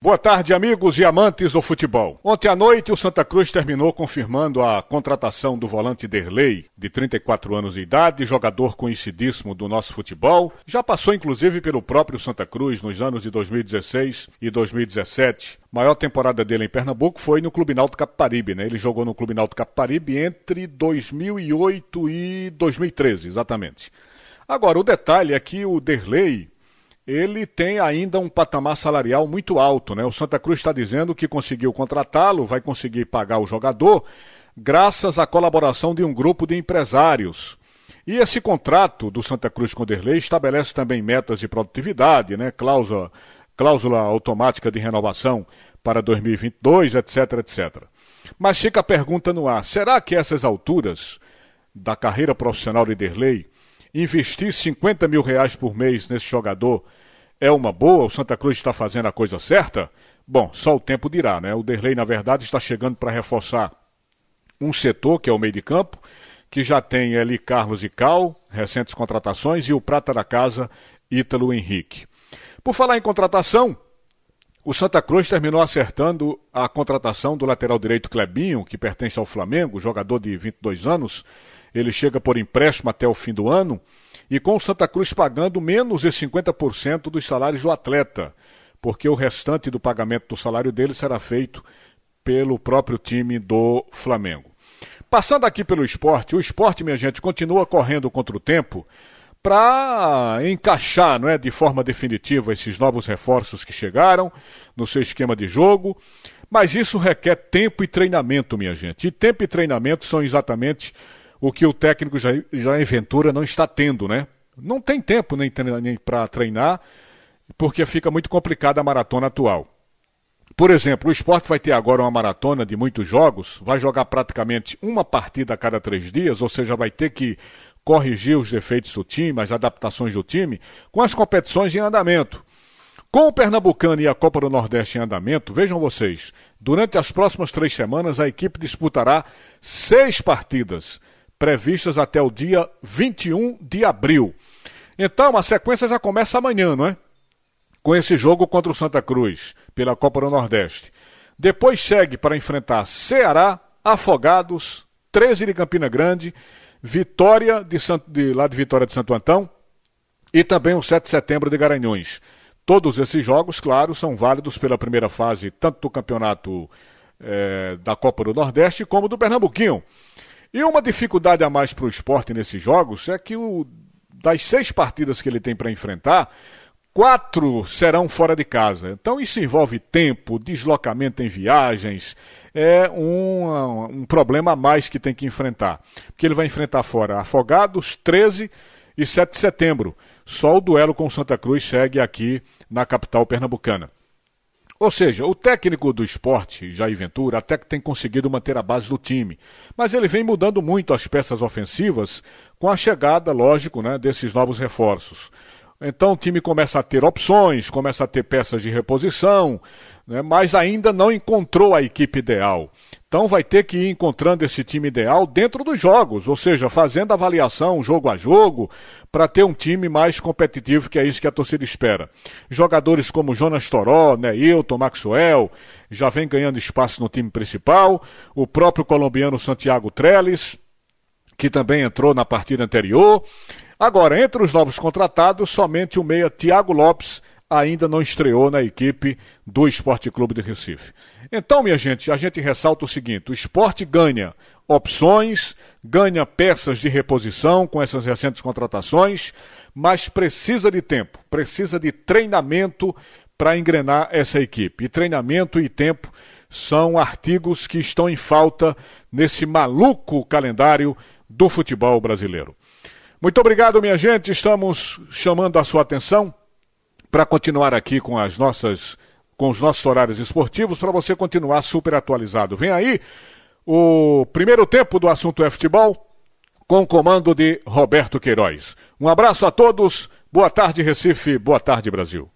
Boa tarde, amigos e amantes do futebol. Ontem à noite, o Santa Cruz terminou confirmando a contratação do volante Derlei, de 34 anos de idade, jogador conhecidíssimo do nosso futebol. Já passou, inclusive, pelo próprio Santa Cruz nos anos de 2016 e 2017. A maior temporada dele em Pernambuco foi no Clube Náutico Caparibe, né? Ele jogou no Clube Náutico Caparibe entre 2008 e 2013, exatamente. Agora, o detalhe é que o Derlei ele tem ainda um patamar salarial muito alto. Né? O Santa Cruz está dizendo que conseguiu contratá-lo, vai conseguir pagar o jogador, graças à colaboração de um grupo de empresários. E esse contrato do Santa Cruz com Derlei estabelece também metas de produtividade, né? cláusula, cláusula automática de renovação para 2022, etc, etc. Mas fica a pergunta no ar: será que essas alturas da carreira profissional de Derlei investir 50 mil reais por mês nesse jogador é uma boa? O Santa Cruz está fazendo a coisa certa? Bom, só o tempo dirá, né? O Derlei, na verdade, está chegando para reforçar um setor, que é o meio de campo, que já tem ali Carlos e Cal, recentes contratações, e o prata da casa, Ítalo Henrique. Por falar em contratação, o Santa Cruz terminou acertando a contratação do lateral direito Clebinho, que pertence ao Flamengo, jogador de 22 anos. Ele chega por empréstimo até o fim do ano e com o Santa Cruz pagando menos de 50% dos salários do atleta, porque o restante do pagamento do salário dele será feito pelo próprio time do Flamengo. Passando aqui pelo esporte, o esporte, minha gente, continua correndo contra o tempo para encaixar não é, de forma definitiva esses novos reforços que chegaram no seu esquema de jogo. Mas isso requer tempo e treinamento, minha gente. E tempo e treinamento são exatamente o que o técnico Jair, Jair Ventura não está tendo, né? Não tem tempo nem, nem para treinar, porque fica muito complicada a maratona atual. Por exemplo, o esporte vai ter agora uma maratona de muitos jogos, vai jogar praticamente uma partida a cada três dias, ou seja, vai ter que corrigir os defeitos do time, as adaptações do time, com as competições em andamento. Com o Pernambucano e a Copa do Nordeste em andamento, vejam vocês, durante as próximas três semanas a equipe disputará seis partidas previstas até o dia 21 de abril. Então, a sequência já começa amanhã, não é? Com esse jogo contra o Santa Cruz, pela Copa do Nordeste. Depois segue para enfrentar Ceará, Afogados, 13 de Campina Grande, Vitória de, Santo, de lá de Vitória de Santo Antão e também o 7 de setembro de Garanhuns. Todos esses jogos, claro, são válidos pela primeira fase, tanto do campeonato é, da Copa do Nordeste como do Pernambuquinho. E uma dificuldade a mais para o esporte nesses jogos é que o, das seis partidas que ele tem para enfrentar, quatro serão fora de casa. Então isso envolve tempo, deslocamento em viagens, é um, um problema a mais que tem que enfrentar. Porque ele vai enfrentar fora Afogados, 13 e 7 de setembro. Só o duelo com Santa Cruz segue aqui na capital pernambucana. Ou seja, o técnico do esporte, Jair Ventura, até que tem conseguido manter a base do time, mas ele vem mudando muito as peças ofensivas com a chegada, lógico, né, desses novos reforços. Então o time começa a ter opções, começa a ter peças de reposição, né, mas ainda não encontrou a equipe ideal. Então vai ter que ir encontrando esse time ideal dentro dos jogos, ou seja, fazendo avaliação jogo a jogo, para ter um time mais competitivo, que é isso que a torcida espera. Jogadores como Jonas Toró, Neilton, Maxwell, já vem ganhando espaço no time principal, o próprio colombiano Santiago Trellis, que também entrou na partida anterior. Agora, entre os novos contratados, somente o meia Thiago Lopes ainda não estreou na equipe do Esporte Clube de Recife. Então, minha gente, a gente ressalta o seguinte: o esporte ganha opções, ganha peças de reposição com essas recentes contratações, mas precisa de tempo, precisa de treinamento para engrenar essa equipe. E treinamento e tempo são artigos que estão em falta nesse maluco calendário do futebol brasileiro. Muito obrigado, minha gente. Estamos chamando a sua atenção para continuar aqui com as nossas com os nossos horários esportivos para você continuar super atualizado. Vem aí o primeiro tempo do assunto é futebol com o comando de Roberto Queiroz. Um abraço a todos. Boa tarde Recife, boa tarde Brasil.